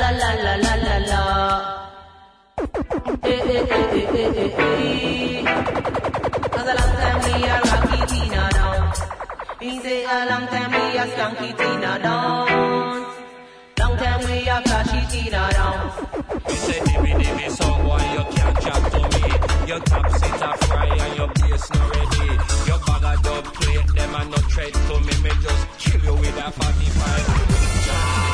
la la la la la la. Eh eh eh eh eh eh. Cause a long time we a rocky Tina down. Me say a long time we a skanky Tina down. Long time we a flashy Tina down. You say dimmy dimmy song boy you can't chat to me Your top sit a fry and your bass no ready Your bag a dub plate them a no tread to me Me just kill you with a 45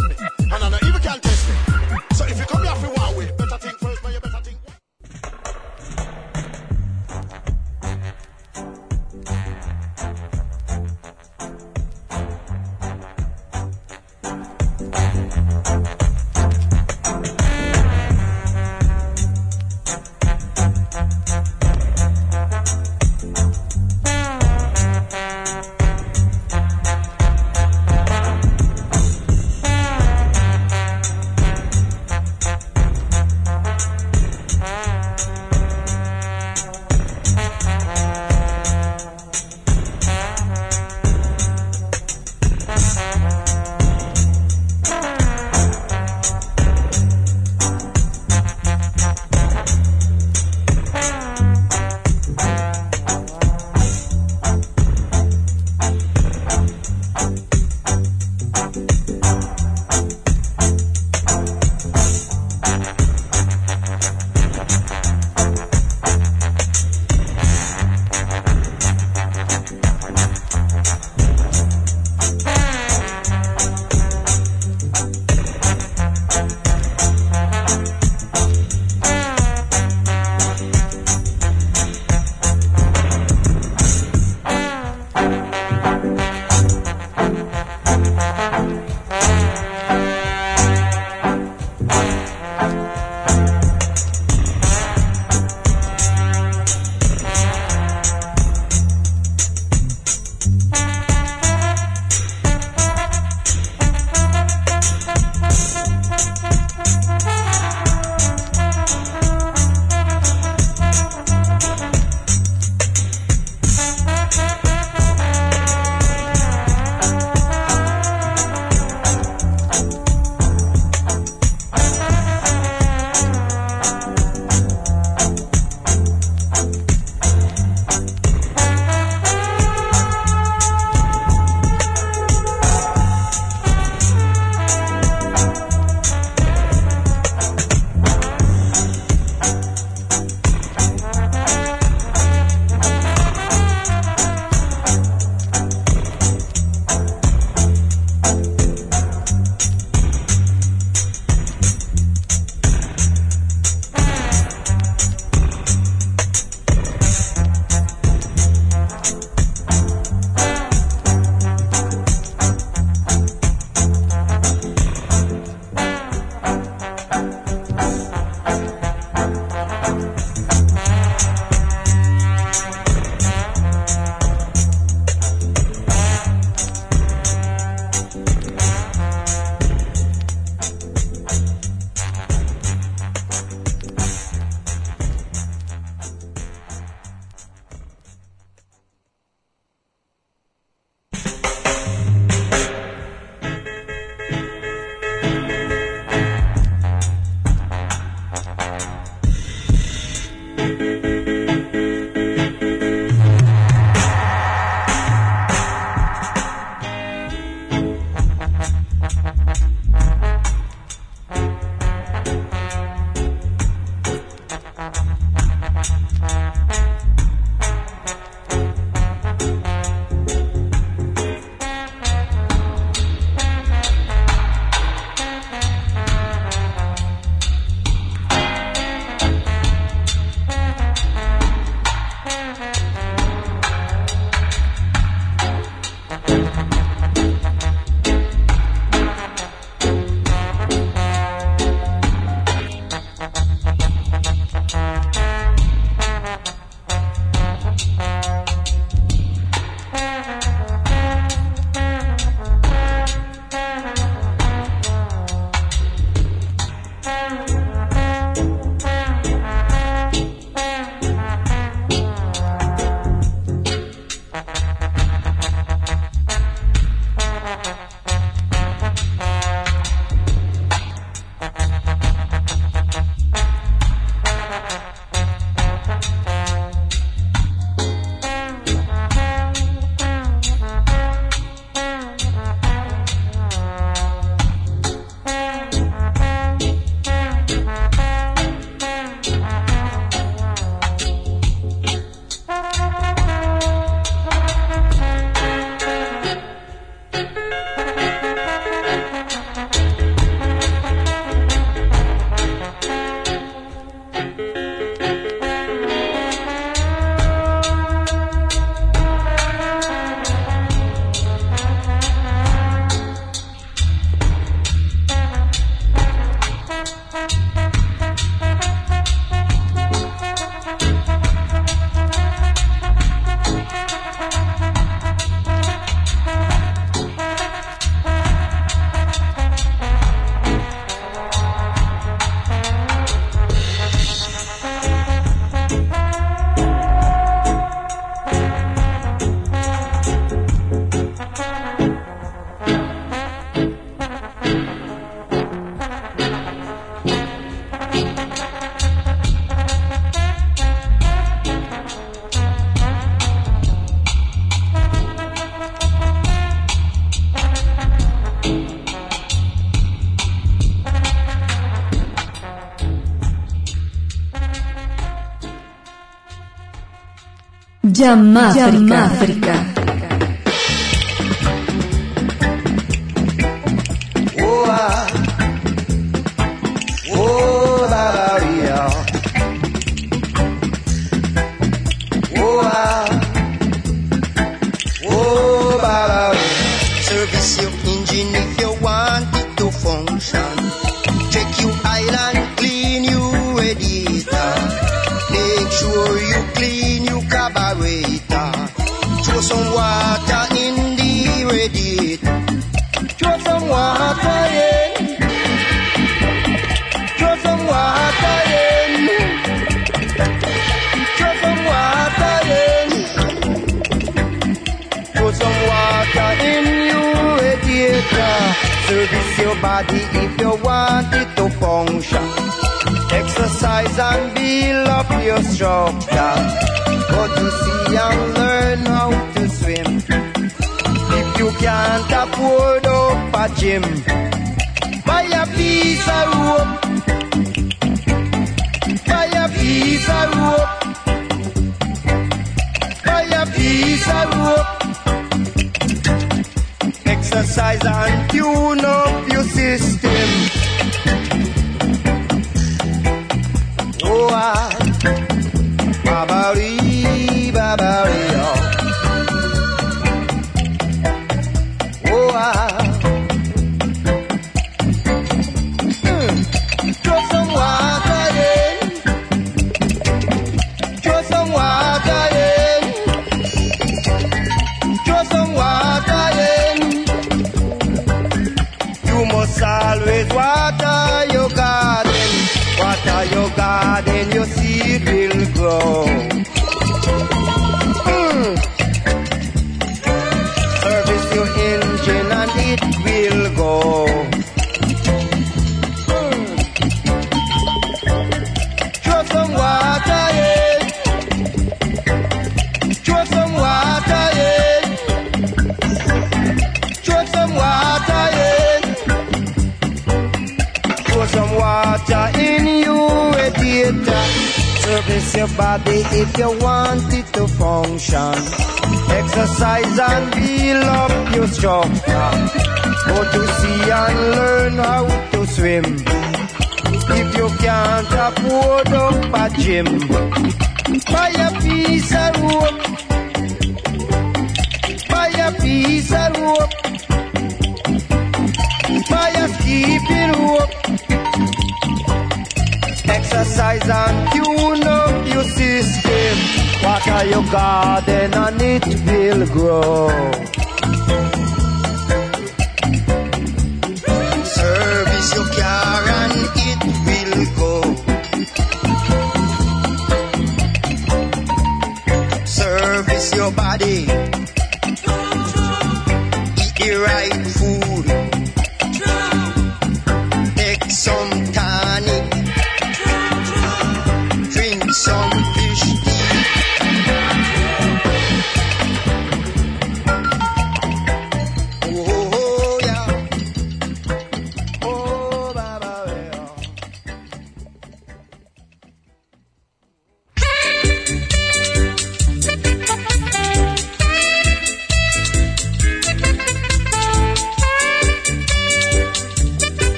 Yamáfrica. body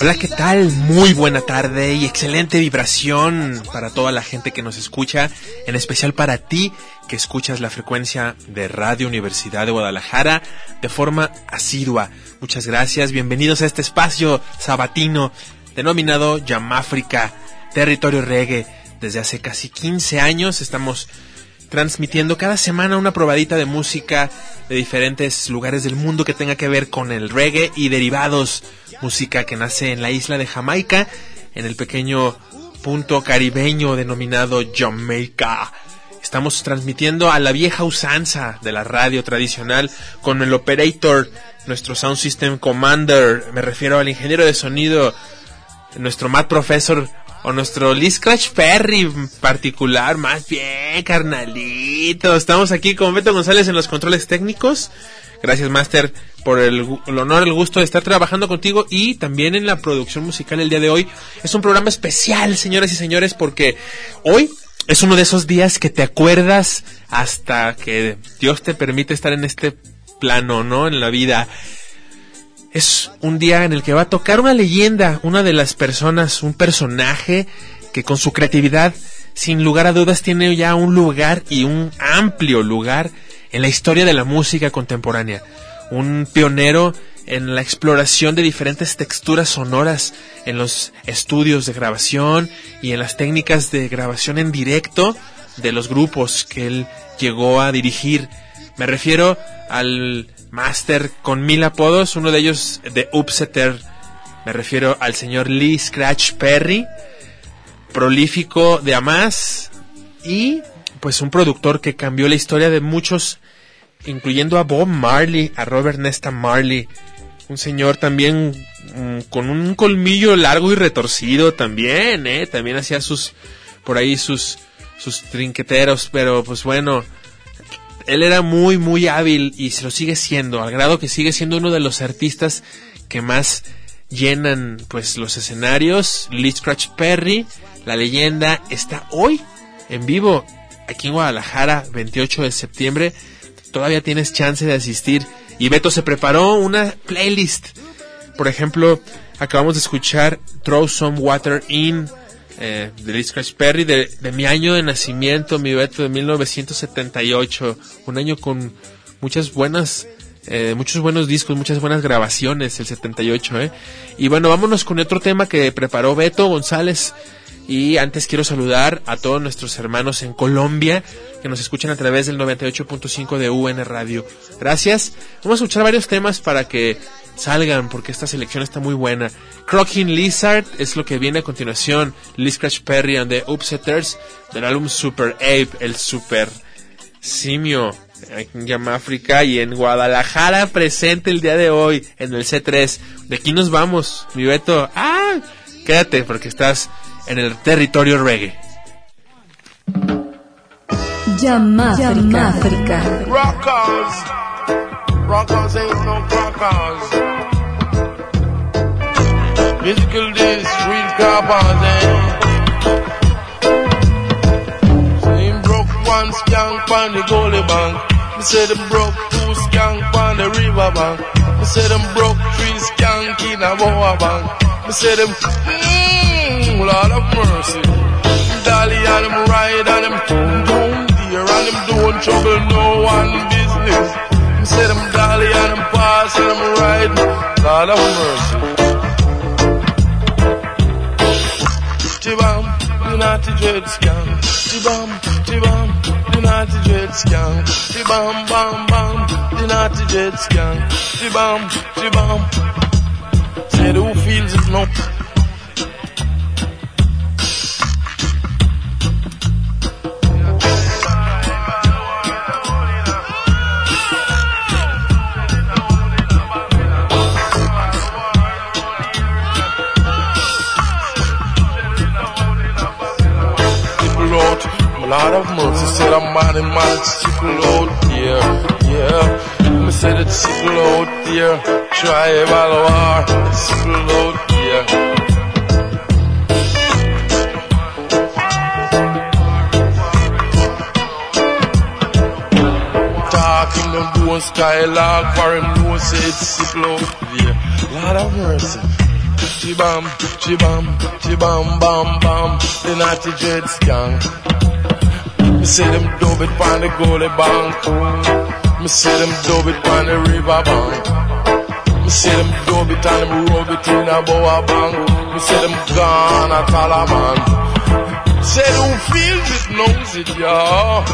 Hola, ¿qué tal? Muy buena tarde y excelente vibración para toda la gente que nos escucha, en especial para ti que escuchas la frecuencia de Radio Universidad de Guadalajara de forma asidua. Muchas gracias, bienvenidos a este espacio sabatino denominado Yamáfrica, territorio reggae. Desde hace casi 15 años estamos transmitiendo cada semana una probadita de música de diferentes lugares del mundo que tenga que ver con el reggae y derivados, música que nace en la isla de Jamaica, en el pequeño punto caribeño denominado Jamaica. Estamos transmitiendo a la vieja usanza de la radio tradicional con el operator, nuestro Sound System Commander, me refiero al ingeniero de sonido, nuestro Matt Professor o nuestro Lee Scratch Perry particular, más bien, carnalito. Estamos aquí con Beto González en los controles técnicos. Gracias, Master, por el, el, honor, el gusto de estar trabajando contigo y también en la producción musical el día de hoy. Es un programa especial, señoras y señores, porque hoy es uno de esos días que te acuerdas hasta que Dios te permite estar en este plano, ¿no? En la vida. Es un día en el que va a tocar una leyenda, una de las personas, un personaje que con su creatividad, sin lugar a dudas, tiene ya un lugar y un amplio lugar en la historia de la música contemporánea. Un pionero en la exploración de diferentes texturas sonoras en los estudios de grabación y en las técnicas de grabación en directo de los grupos que él llegó a dirigir. Me refiero al máster con mil apodos, uno de ellos de Upsetter. Me refiero al señor Lee Scratch Perry, prolífico de Amas y pues un productor que cambió la historia de muchos, incluyendo a Bob Marley, a Robert Nesta Marley, un señor también mmm, con un colmillo largo y retorcido también, eh, también hacía sus por ahí sus sus trinqueteros, pero pues bueno, él era muy muy hábil y se lo sigue siendo, al grado que sigue siendo uno de los artistas que más llenan pues los escenarios. Lee Scratch Perry, la leyenda está hoy en vivo aquí en Guadalajara, 28 de septiembre. Todavía tienes chance de asistir y Beto se preparó una playlist. Por ejemplo, acabamos de escuchar Throw Some Water In eh, de Lee Perry de, de, mi año de nacimiento, mi Beto de 1978. Un año con muchas buenas, eh, muchos buenos discos, muchas buenas grabaciones, el 78, eh. Y bueno, vámonos con otro tema que preparó Beto González. Y antes quiero saludar a todos nuestros hermanos en Colombia que nos escuchan a través del 98.5 de UN Radio. Gracias. Vamos a escuchar varios temas para que salgan porque esta selección está muy buena. Crocking Lizard es lo que viene a continuación. Lee Scratch Perry and the Upsetters del álbum Super Ape, el super simio en Yamáfrica y en Guadalajara presente el día de hoy en el C3. De aquí nos vamos, mi Beto. Ah, quédate porque estás en el territorio reggae. Yamáfrica. Rockers. Rockers ain't no crackers. Musical days, real coppers, eh? Same broke one skank on the goalie bank. Me say them broke two skank on the river bank. Me say them broke three skank in a boa bank. Me say them, mmm, Lord of mercy. Dolly and them ride and them down there and them don't trouble no one business. Me say them dolly and them pass and them ride. Lord of mercy. Chibam, the naughty dread scam. Chibam, chibam, the naughty dread scam. Chibam, bam, bam, the naughty dread scam. Chibam, chibam. Say who feels it a lot of months. He said, I'm mighty, mighty chicken out there, yeah. Me said, it's chicken out there. Try it by the war, it's chicken out there. Talking the bone skylark for him, no said it's sick out there. Lord of mercy chibam, chibam, chibam, bam, bam, the Natty dreads gang. Say them dub it on the goalie bank. Me say them dub it on the river bank. Me say them dub it and them rub it in a boa bank. Me say them gone at all a man. Say who feels it knows it, y'all.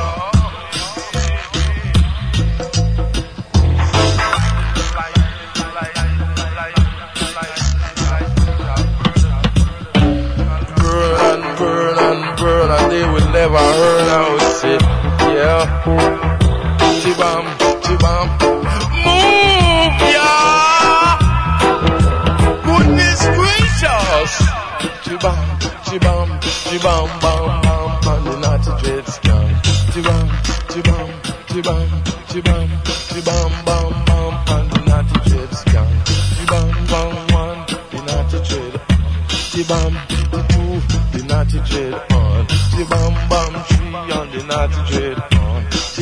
Burn and burn and burn and they will never earn out. Yeah. Chibam, chibam. Move, yeah. Goodness gracious. Chibam, chibam, chibam, bam, bam, and the naughty dread scam. Chibam, chibam, chibam, chibam, chibam, bam, bam, and the naughty dread scam. Chibam, bam, one, the naughty dread. Chibam, two, the naughty dread. She bam bam tree on the naughty dread on.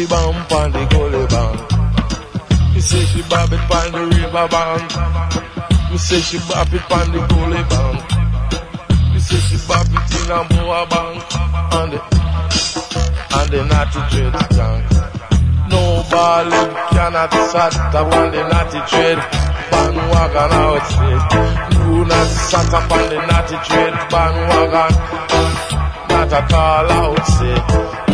She bam on the gully bank. Me say she bob it on the river bank. Me say she bob it on the gully bank. Me say she bob it in a boa bank. On the, on the naughty dread tank. Nobody cannot sat up on the naughty dread bandwagon outside. Do not sat up on the naughty dread bandwagon not at all out,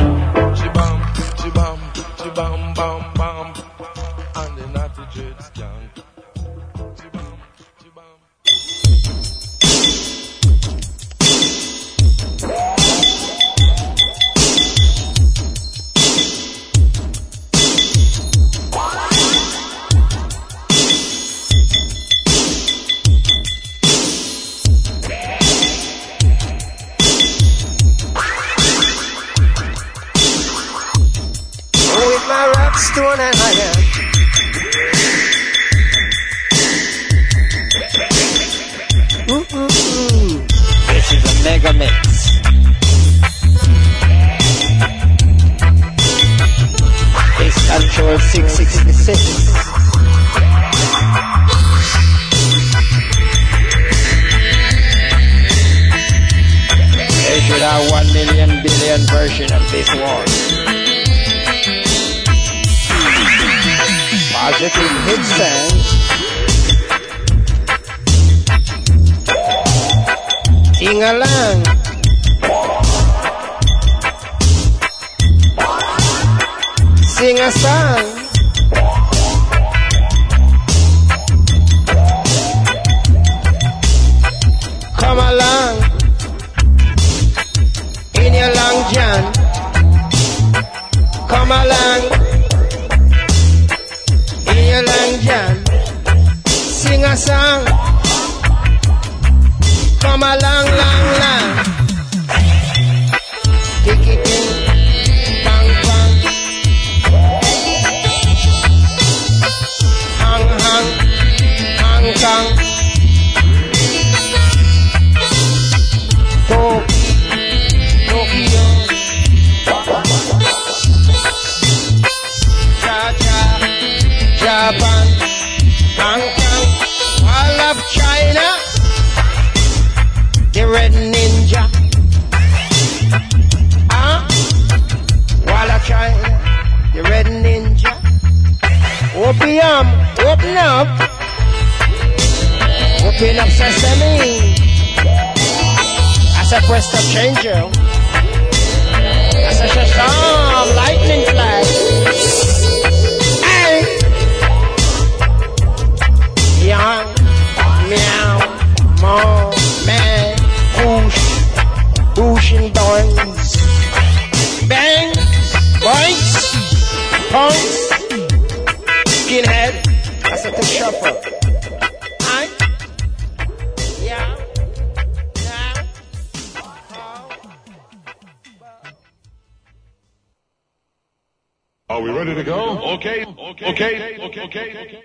okay,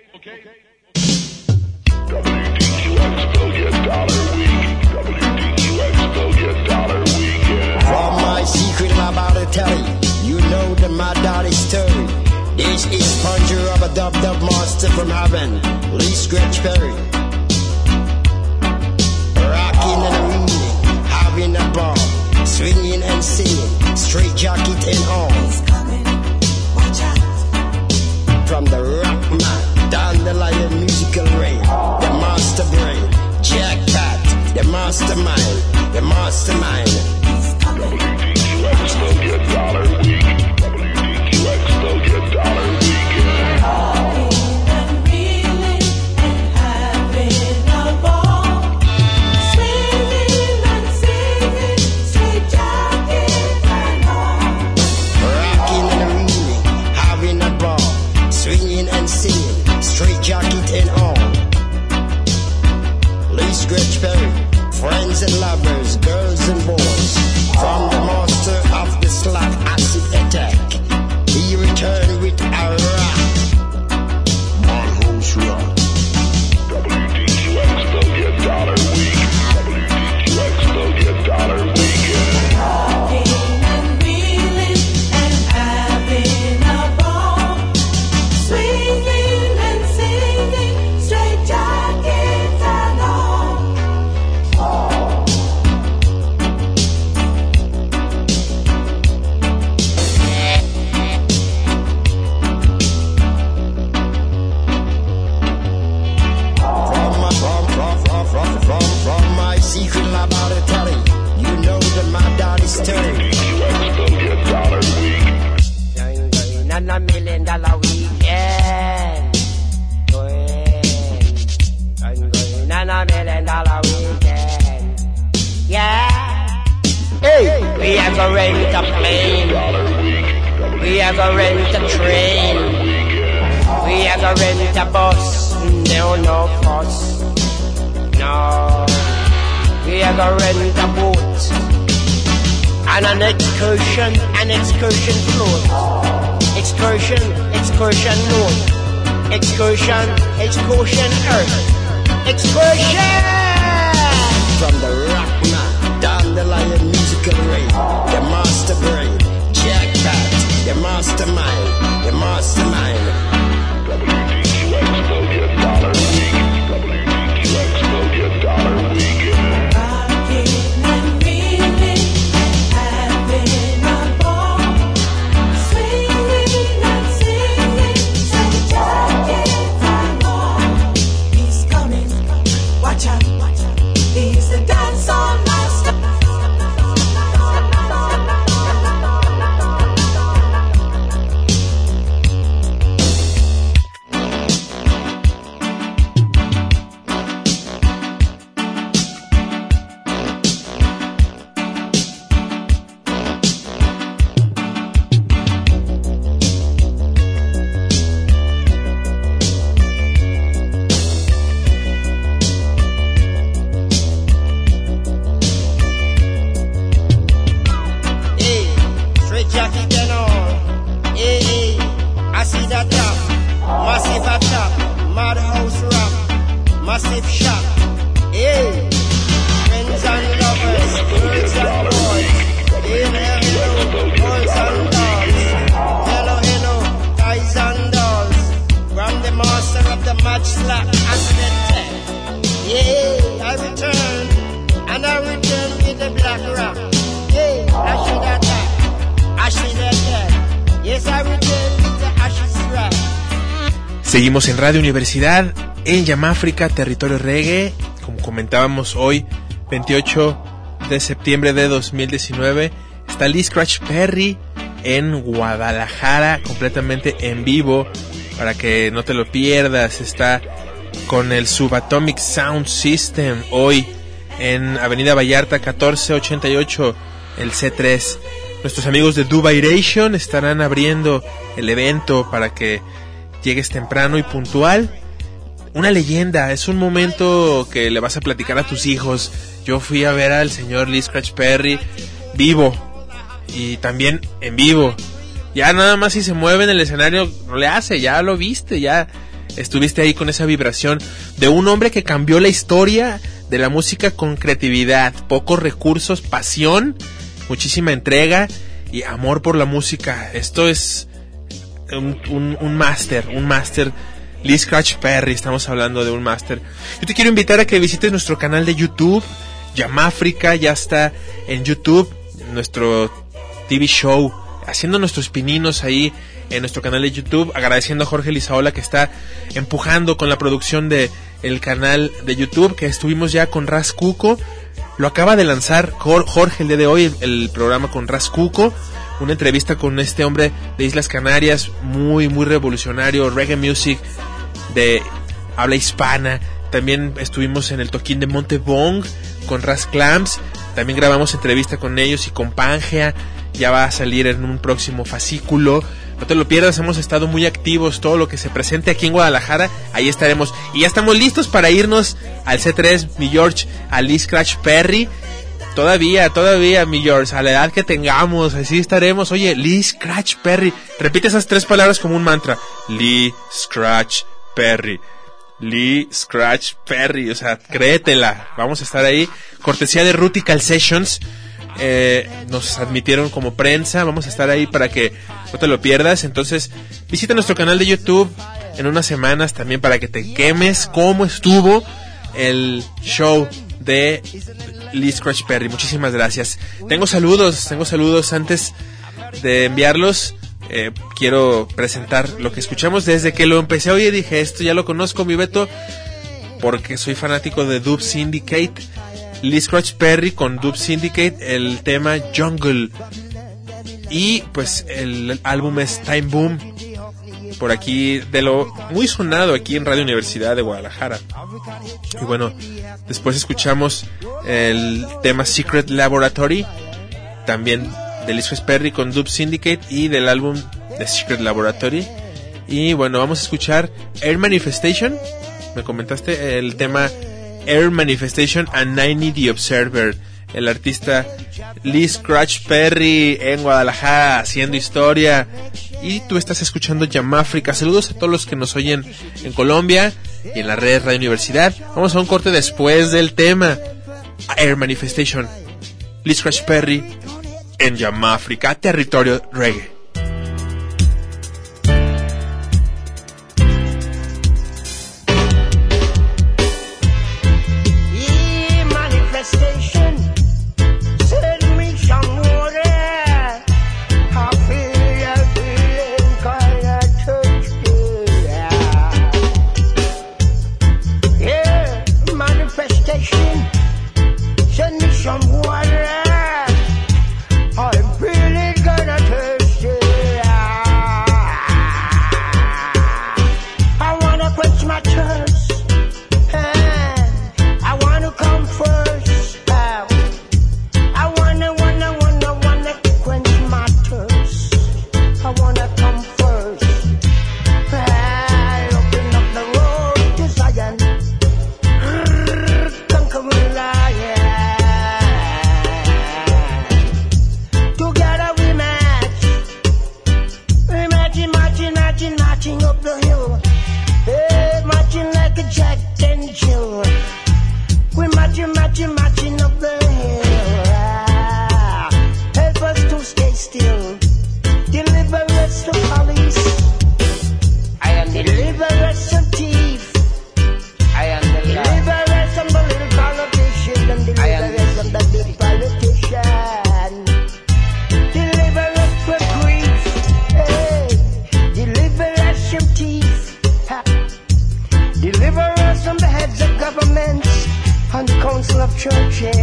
mastermind, the mastermind. ever rent a boat. And an excursion, an excursion float. Excursion, excursion north. Excursion, excursion earth. Excursion! From the rock man, down the lion musical ray, the master brain, jackpot, the mastermind, the mastermind. Seguimos en Radio Universidad, en Yamáfrica, territorio reggae, como comentábamos hoy, 28 de septiembre de 2019, está Lee Scratch Perry en Guadalajara, completamente en vivo, para que no te lo pierdas, está con el Subatomic Sound System hoy en Avenida Vallarta 1488, el C3. Nuestros amigos de Dubairation estarán abriendo el evento para que llegues temprano y puntual. Una leyenda, es un momento que le vas a platicar a tus hijos. Yo fui a ver al señor Lee Scratch Perry vivo y también en vivo. Ya nada más si se mueve en el escenario no le hace, ya lo viste, ya estuviste ahí con esa vibración de un hombre que cambió la historia de la música con creatividad, pocos recursos, pasión, muchísima entrega y amor por la música. Esto es un máster, un máster. Lee Scratch Perry, estamos hablando de un máster. Yo te quiero invitar a que visites nuestro canal de YouTube, Yamáfrica, ya está en YouTube, nuestro TV show Haciendo nuestros pininos ahí en nuestro canal de YouTube. Agradeciendo a Jorge Lizaola que está empujando con la producción de el canal de YouTube. Que estuvimos ya con Ras Cuco. Lo acaba de lanzar Jor- Jorge el día de hoy, el, el programa con Ras Cuco. Una entrevista con este hombre de Islas Canarias, muy, muy revolucionario, reggae music de habla hispana. También estuvimos en el toquín de Montebong con Ras Clams. También grabamos entrevista con ellos y con Pangea. Ya va a salir en un próximo fascículo. No te lo pierdas, hemos estado muy activos. Todo lo que se presente aquí en Guadalajara, ahí estaremos. Y ya estamos listos para irnos al C3, mi George, a Lee Scratch Perry. Todavía, todavía, mi George, a la edad que tengamos, así estaremos. Oye, Lee Scratch Perry. Repite esas tres palabras como un mantra. Lee Scratch Perry. Lee Scratch Perry. O sea, créetela. Vamos a estar ahí. Cortesía de Rutical Sessions. Eh, nos admitieron como prensa. Vamos a estar ahí para que no te lo pierdas. Entonces, visita nuestro canal de YouTube en unas semanas también para que te quemes cómo estuvo el show de Lee Scratch Perry. Muchísimas gracias. Tengo saludos, tengo saludos antes de enviarlos. eh, quiero presentar lo que escuchamos desde que lo empecé. Oye, dije, esto ya lo conozco, mi Beto, porque soy fanático de Dub Syndicate. Lee Scratch Perry con Dub Syndicate, el tema Jungle. Y pues el álbum es Time Boom. Por aquí, de lo muy sonado aquí en Radio Universidad de Guadalajara. Y bueno, después escuchamos el tema Secret Laboratory, también de Lee Scratch Perry con Dub Syndicate y del álbum The Secret Laboratory. Y bueno, vamos a escuchar Air Manifestation. Me comentaste el tema Air Manifestation and Ninety the Observer. El artista Lee Scratch Perry en Guadalajara haciendo historia. Y tú estás escuchando Yamáfrica. Saludos a todos los que nos oyen en Colombia y en la red Radio Universidad. Vamos a un corte después del tema Air Manifestation. Lee Scratch Perry en Yamáfrica, territorio reggae. Churches.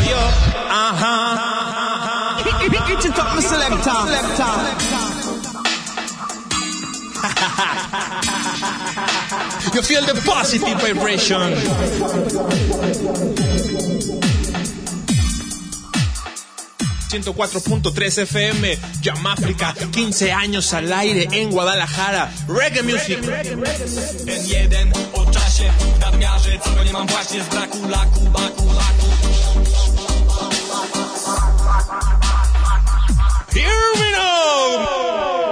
yo. Uh huh. Hit it top my selector. Selector. you feel the positive vibration. 104.3 FM, Yamáfrica, 15 años al aire en Guadalajara, Reggae Music. Here we go!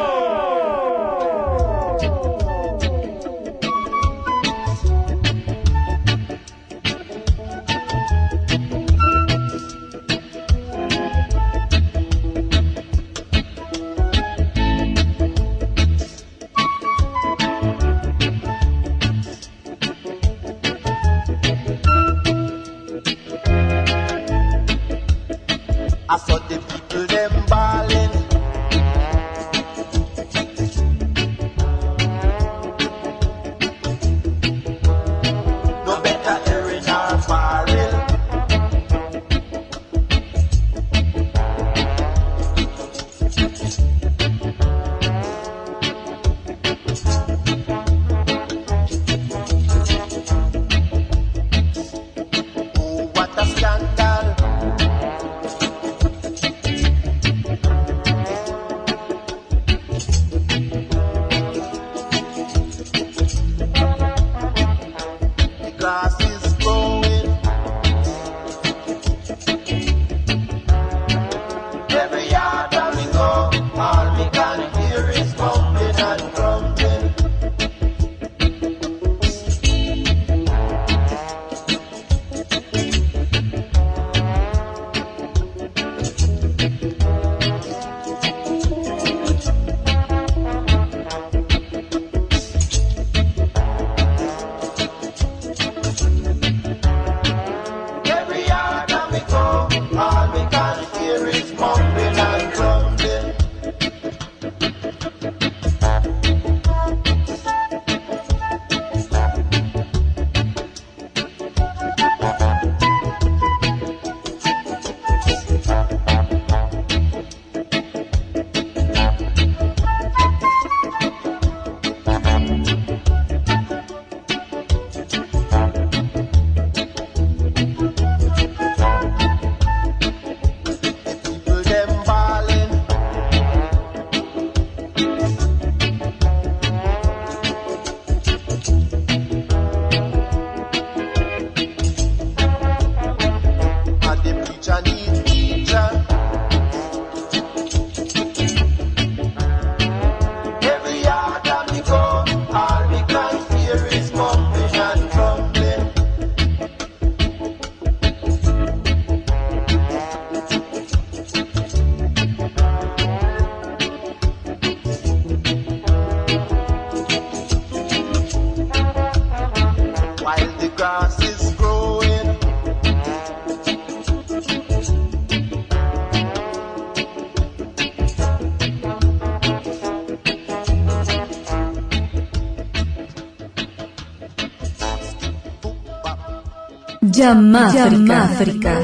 Yamáfrica.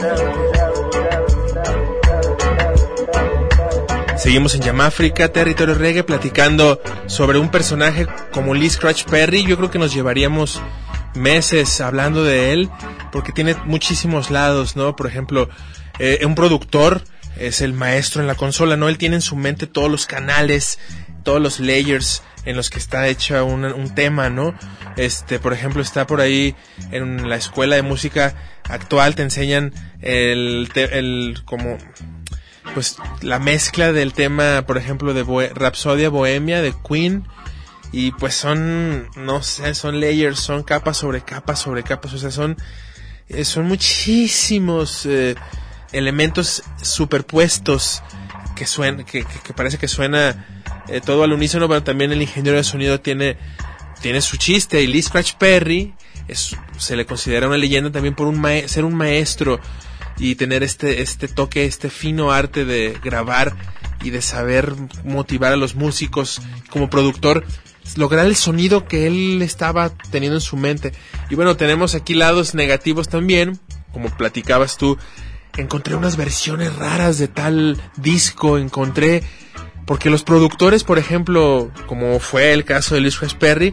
Seguimos en Yamáfrica, territorio reggae, platicando sobre un personaje como Lee Scratch Perry. Yo creo que nos llevaríamos meses hablando de él, porque tiene muchísimos lados, ¿no? Por ejemplo, eh, un productor es el maestro en la consola, ¿no? Él tiene en su mente todos los canales, todos los layers en los que está hecho un, un tema, ¿no? Este, por ejemplo, está por ahí en la escuela de música actual, te enseñan el, el como pues la mezcla del tema, por ejemplo, de Bohe- Rapsodia Bohemia de Queen y pues son no sé, son layers, son capas sobre capas sobre capas, o sea, son eh, son muchísimos eh, elementos superpuestos que suena que, que- que parece que suena eh, todo al unísono, pero también el ingeniero de sonido tiene tiene su chiste y Lee Scratch Perry es, se le considera una leyenda también por un ser un maestro y tener este este toque, este fino arte de grabar y de saber motivar a los músicos como productor lograr el sonido que él estaba teniendo en su mente. Y bueno, tenemos aquí lados negativos también, como platicabas tú, encontré unas versiones raras de tal disco, encontré porque los productores, por ejemplo, como fue el caso de Luis Juez Perry,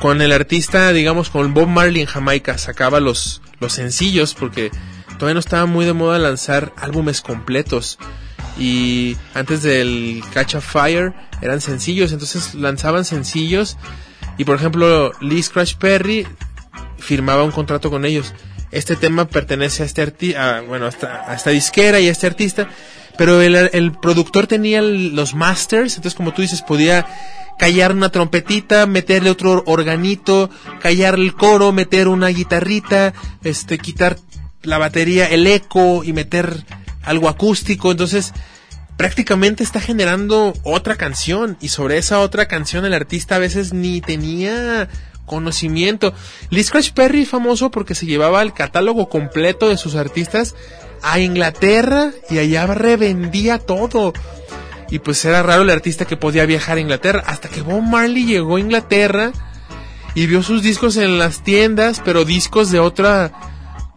con el artista, digamos, con Bob Marley en Jamaica, sacaba los, los sencillos porque todavía no estaba muy de moda lanzar álbumes completos. Y antes del Catch a Fire eran sencillos, entonces lanzaban sencillos. Y por ejemplo, Lee Scratch Perry firmaba un contrato con ellos. Este tema pertenece a este artista, bueno, a esta disquera y a este artista. Pero el, el productor tenía los masters, entonces como tú dices, podía callar una trompetita, meterle otro organito, callar el coro, meter una guitarrita, este, quitar la batería, el eco y meter algo acústico. Entonces, prácticamente está generando otra canción y sobre esa otra canción el artista a veces ni tenía conocimiento. Lee Scratch Perry famoso porque se llevaba el catálogo completo de sus artistas a Inglaterra y allá revendía todo. Y pues era raro el artista que podía viajar a Inglaterra hasta que Bob Marley llegó a Inglaterra y vio sus discos en las tiendas, pero discos de otra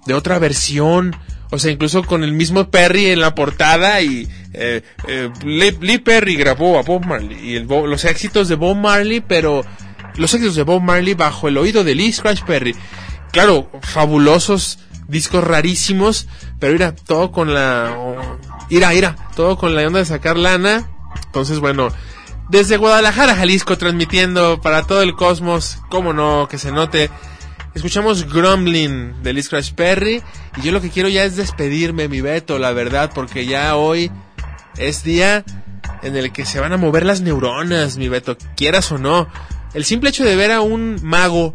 de otra versión. O sea, incluso con el mismo Perry en la portada y eh, eh, Lee, Perry grabó a Bob Marley y el los éxitos de Bob Marley, pero los éxitos de Bob Marley bajo el oído de Lee Scratch Perry. Claro, fabulosos discos rarísimos, pero mira, todo con la ira, ira, todo con la onda de sacar lana. Entonces, bueno, desde Guadalajara, Jalisco, transmitiendo para todo el cosmos, cómo no, que se note. Escuchamos Grumbling de Lee Scratch Perry. Y yo lo que quiero ya es despedirme, mi Beto, la verdad, porque ya hoy es día en el que se van a mover las neuronas, mi Beto, quieras o no. El simple hecho de ver a un mago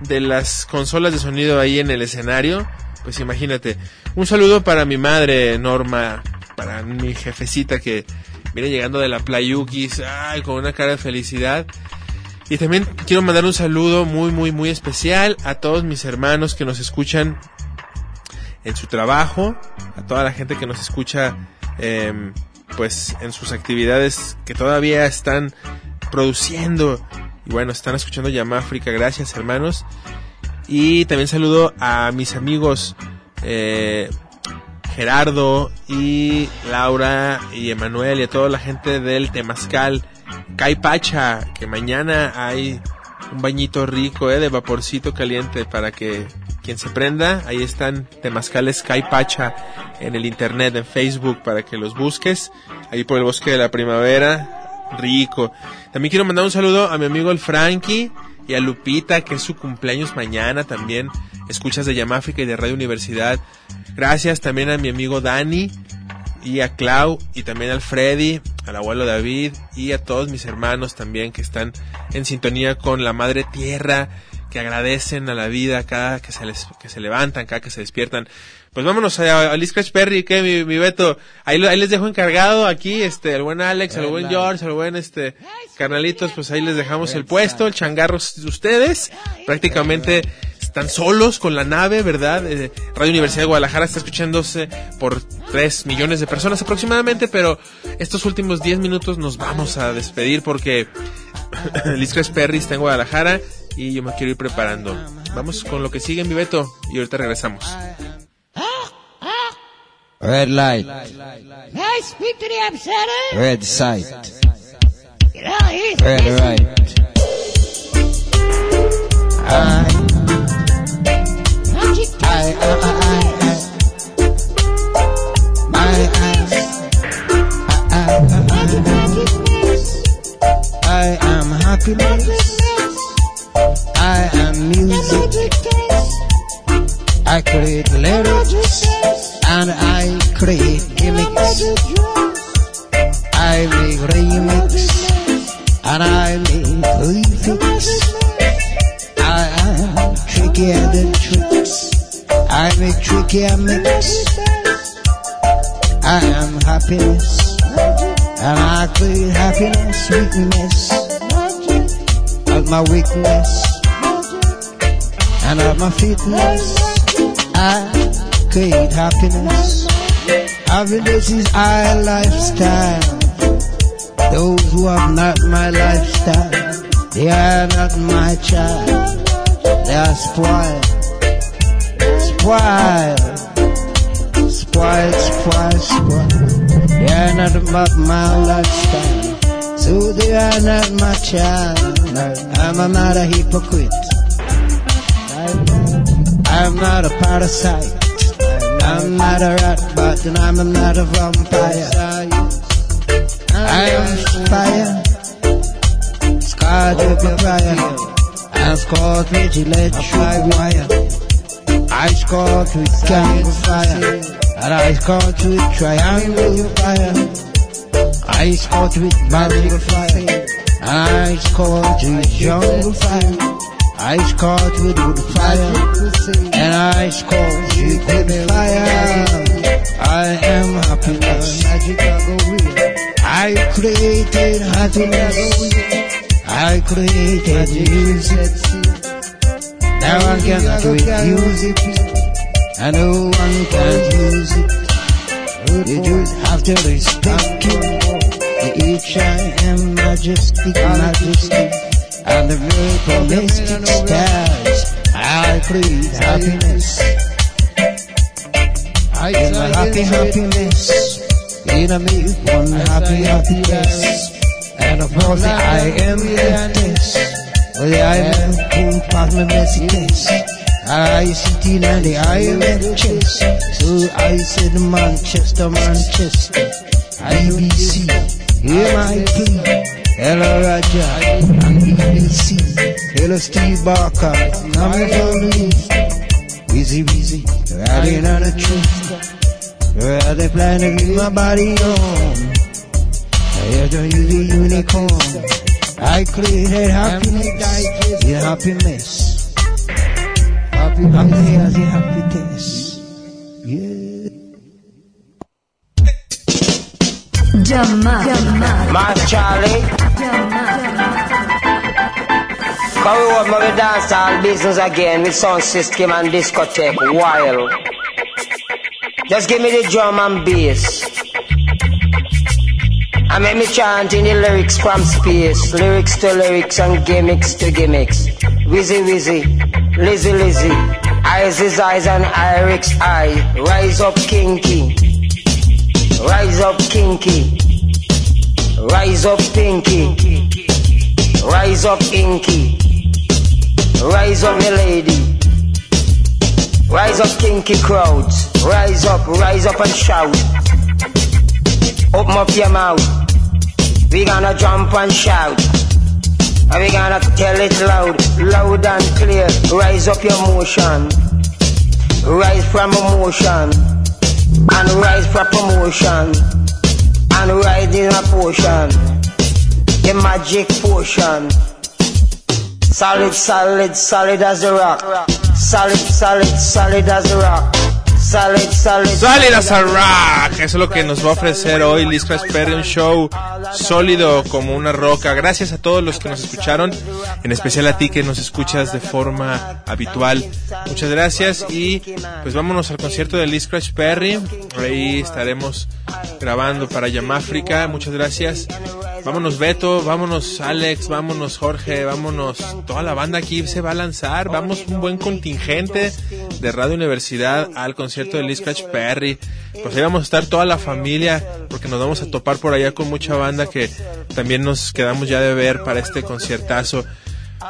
de las consolas de sonido ahí en el escenario, pues imagínate. Un saludo para mi madre, Norma, para mi jefecita que viene llegando de la Playukis, ay, con una cara de felicidad. Y también quiero mandar un saludo muy, muy, muy especial a todos mis hermanos que nos escuchan en su trabajo, a toda la gente que nos escucha, em, pues, en sus actividades que todavía están produciendo. Y bueno, están escuchando Yamáfrica, gracias hermanos. Y también saludo a mis amigos eh, Gerardo y Laura y Emanuel y a toda la gente del Temazcal. Caipacha, que mañana hay un bañito rico eh, de vaporcito caliente para que quien se prenda, ahí están Temazcales Caipacha en el internet, en Facebook, para que los busques, ahí por el bosque de la primavera, rico. También quiero mandar un saludo a mi amigo el Frankie y a Lupita, que es su cumpleaños mañana también, escuchas de Yamáfrica y de Radio Universidad. Gracias también a mi amigo Dani y a Clau y también al Freddy, al abuelo David y a todos mis hermanos también que están en sintonía con la Madre Tierra, que agradecen a la vida cada que se les que se levantan, cada que se despiertan. Pues vámonos a, a Scratch Perry, que mi, mi Beto, ahí, ahí les dejo encargado aquí, este, el buen Alex, el buen George, el buen este, carnalitos, pues ahí les dejamos el puesto, el changarro de ustedes, prácticamente están solos con la nave, ¿verdad? Eh, Radio Universidad de Guadalajara está escuchándose por 3 millones de personas aproximadamente, pero estos últimos 10 minutos nos vamos a despedir porque Liz Perry está en Guadalajara y yo me quiero ir preparando. Vamos con lo que sigue, mi Beto, y ahorita regresamos. Red light, May I speak to the upsetter? red sight, Get out here. red right. I, my eyes. My eyes. I am. I am music. I create lyrics and I create gimmicks. I make remix and I make prefix. I am tricky and make tricky and. I am happiness and I create happiness, weakness at my weakness and at my fitness. I create happiness. Happiness is our lifestyle. Those who have not my lifestyle, They are not my child. They are spoiled. Spoiled. Spoiled, spoiled, spoiled. They are not about my lifestyle. So they are not my child. I'm not a hypocrite. I'm not a parasite. I'm not a rat, but I'm not a vampire. I am fire. Scarred with a fire. I'm scarred with electric wire. I scarred with candle fire. And I scarred with triangle fire. I scarred with mango fire. And I scarred with jungle fire. I scorched with wood fire, and I scorched with wood fire. I am happiness. I created happiness. I created music. No one can refuse it, and no one can use it. You just have to respect it. The each I am majestic, majestic and the very domestic stars. I create happiness. I am a happy happiness. In a me one happy happiness. And of course I am this. والعالم كون بعض مباسكاش I city 90, I ran chess. So I said Manchester, Manchester. IBC, MIT, Hello Raja, and BBC. Hello Steve Barker, coming from me. Wheezy, wheezy, riding on a tree. Well, they plan to get my body on. I have to use a unicorn. I created happiness. Yeah, happiness. Happy, happy, happy, happiness. Yeah. Jamal. Jamal. Mark Charlie. Come we want my dance all business again with sound system and discotheque wild. Just give me the drum and bass. And make me chant in the lyrics from space. Lyrics to lyrics and gimmicks to gimmicks. Wizzy wizzy, lizzy lizzy. Eyes is eyes and Irix eye. Rise up kinky. Rise up kinky. Rise up pinky. Rise up inky. Rise up milady. Rise up kinky crowds. Rise up, rise up and shout. Open up your mouth. We gonna jump and shout. And we gonna tell it loud, loud and clear. Rise up your motion. Rise from emotion. And rise from promotion. And rise in a potion. The magic potion. Solid, solid, solid as a rock. Solid, solid, solid as a rock. Solid, solid. Solid as a rock. Eso es lo que nos va a ofrecer hoy Liz Perry, un show sólido como una roca. Gracias a todos los que nos escucharon, en especial a ti que nos escuchas de forma habitual. Muchas gracias y pues vámonos al concierto de Liz Crash Perry. Ahí estaremos grabando para Yamáfrica. Muchas gracias. Vámonos Beto, vámonos Alex, vámonos Jorge, vámonos toda la banda aquí se va a lanzar, vamos un buen contingente de Radio Universidad al concierto de Liz Crash Perry. Pues ahí vamos a estar toda la familia porque nos vamos a topar por allá con mucha banda que también nos quedamos ya de ver para este conciertazo.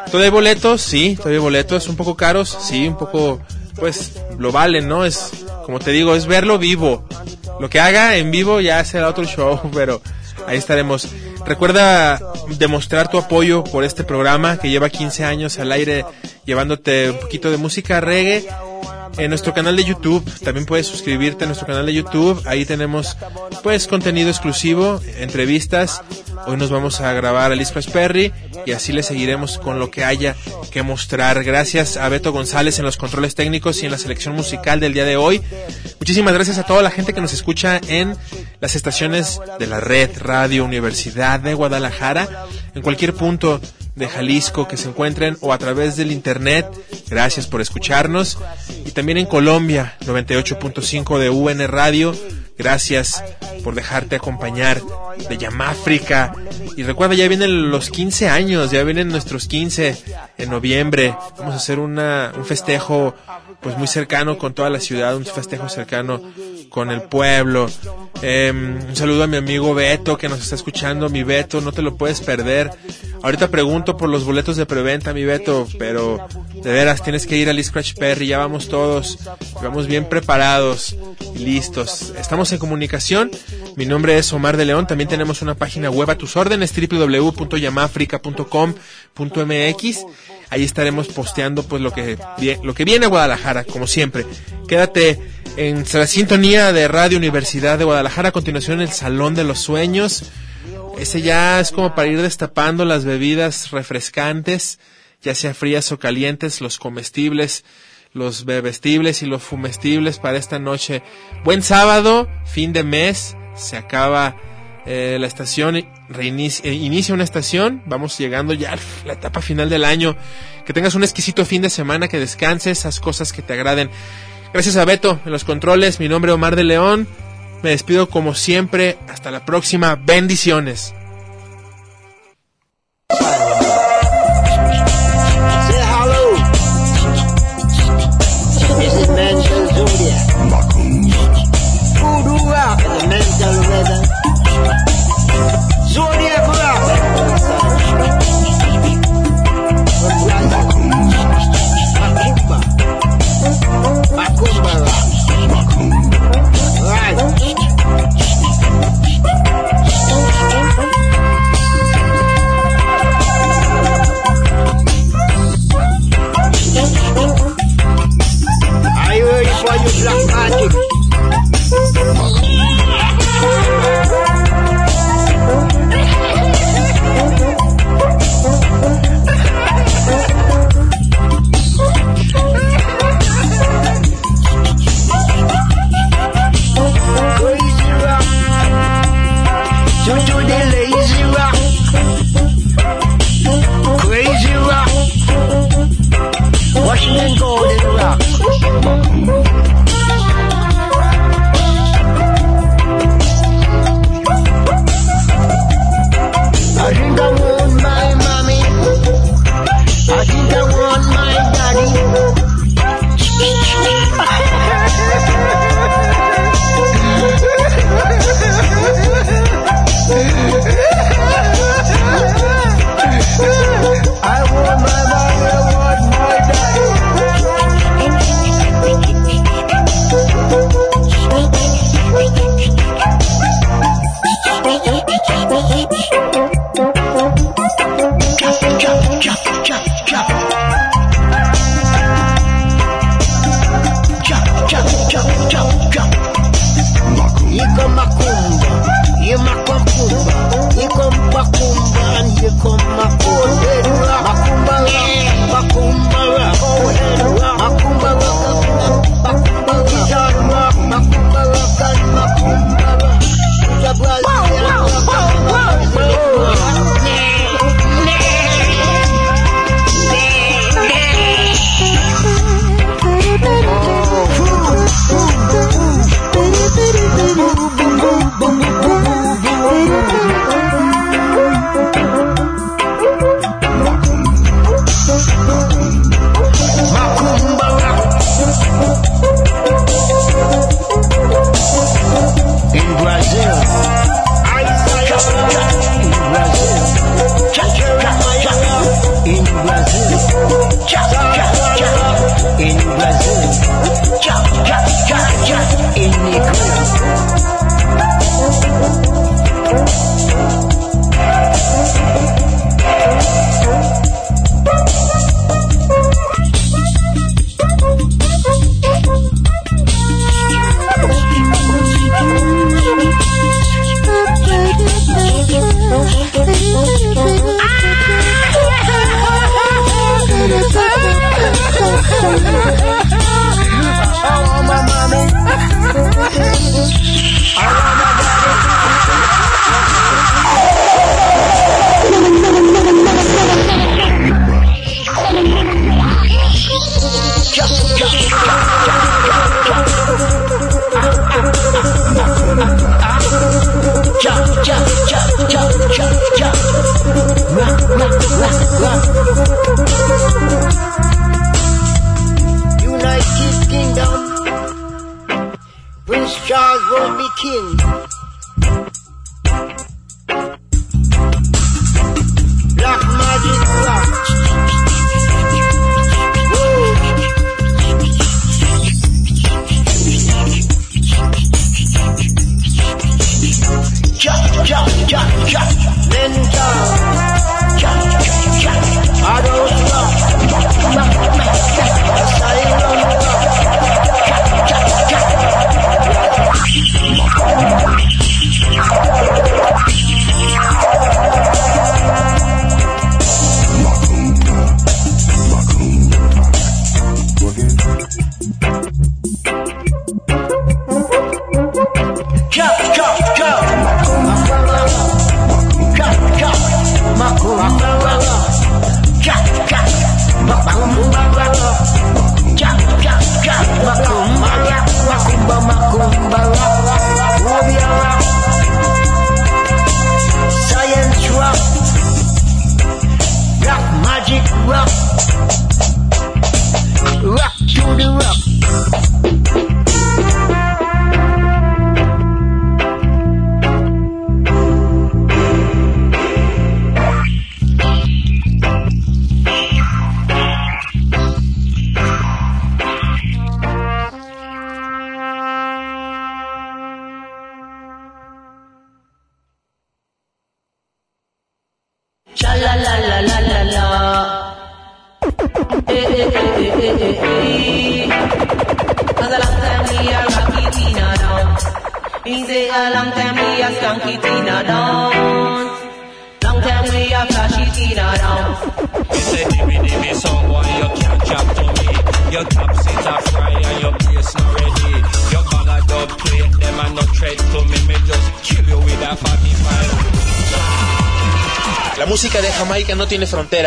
¿Todavía hay boletos? Sí, todavía hay boletos, un poco caros, sí, un poco pues lo valen, ¿no? Es como te digo, es verlo vivo. Lo que haga en vivo ya será otro show, pero ahí estaremos. Recuerda demostrar tu apoyo por este programa que lleva 15 años al aire llevándote un poquito de música reggae en nuestro canal de YouTube. También puedes suscribirte a nuestro canal de YouTube. Ahí tenemos pues contenido exclusivo, entrevistas. Hoy nos vamos a grabar a Liz Perry y así le seguiremos con lo que haya que mostrar. Gracias a Beto González en los controles técnicos y en la selección musical del día de hoy. Muchísimas gracias a toda la gente que nos escucha en las estaciones de la red Radio Universidad de Guadalajara, en cualquier punto de Jalisco que se encuentren o a través del internet. Gracias por escucharnos. Y también en Colombia, 98.5 de UN Radio. Gracias por dejarte acompañar de Yamáfrica Y recuerda, ya vienen los 15 años, ya vienen nuestros 15 en noviembre. Vamos a hacer una, un festejo pues muy cercano con toda la ciudad, un festejo cercano con el pueblo. Em, un saludo a mi amigo Beto que nos está escuchando, mi Beto, no te lo puedes perder. Ahorita pregunto por los boletos de preventa, mi Beto, pero de veras tienes que ir al Scratch Perry, ya vamos todos, vamos bien preparados listos. Estamos en comunicación, mi nombre es Omar de León, también tenemos una página web a tus órdenes, www.yamafrica.com.mx. Ahí estaremos posteando pues lo que, lo que viene a Guadalajara, como siempre. Quédate en la sintonía de Radio Universidad de Guadalajara, a continuación el Salón de los Sueños. Ese ya es como para ir destapando las bebidas refrescantes, ya sea frías o calientes, los comestibles, los bebestibles y los fumestibles para esta noche. Buen sábado, fin de mes, se acaba eh, la estación, reinicia, eh, inicia una estación, vamos llegando ya a la etapa final del año. Que tengas un exquisito fin de semana, que descanses, haz cosas que te agraden. Gracias a Beto en los controles, mi nombre es Omar de León. Me despido como siempre, hasta la próxima, bendiciones.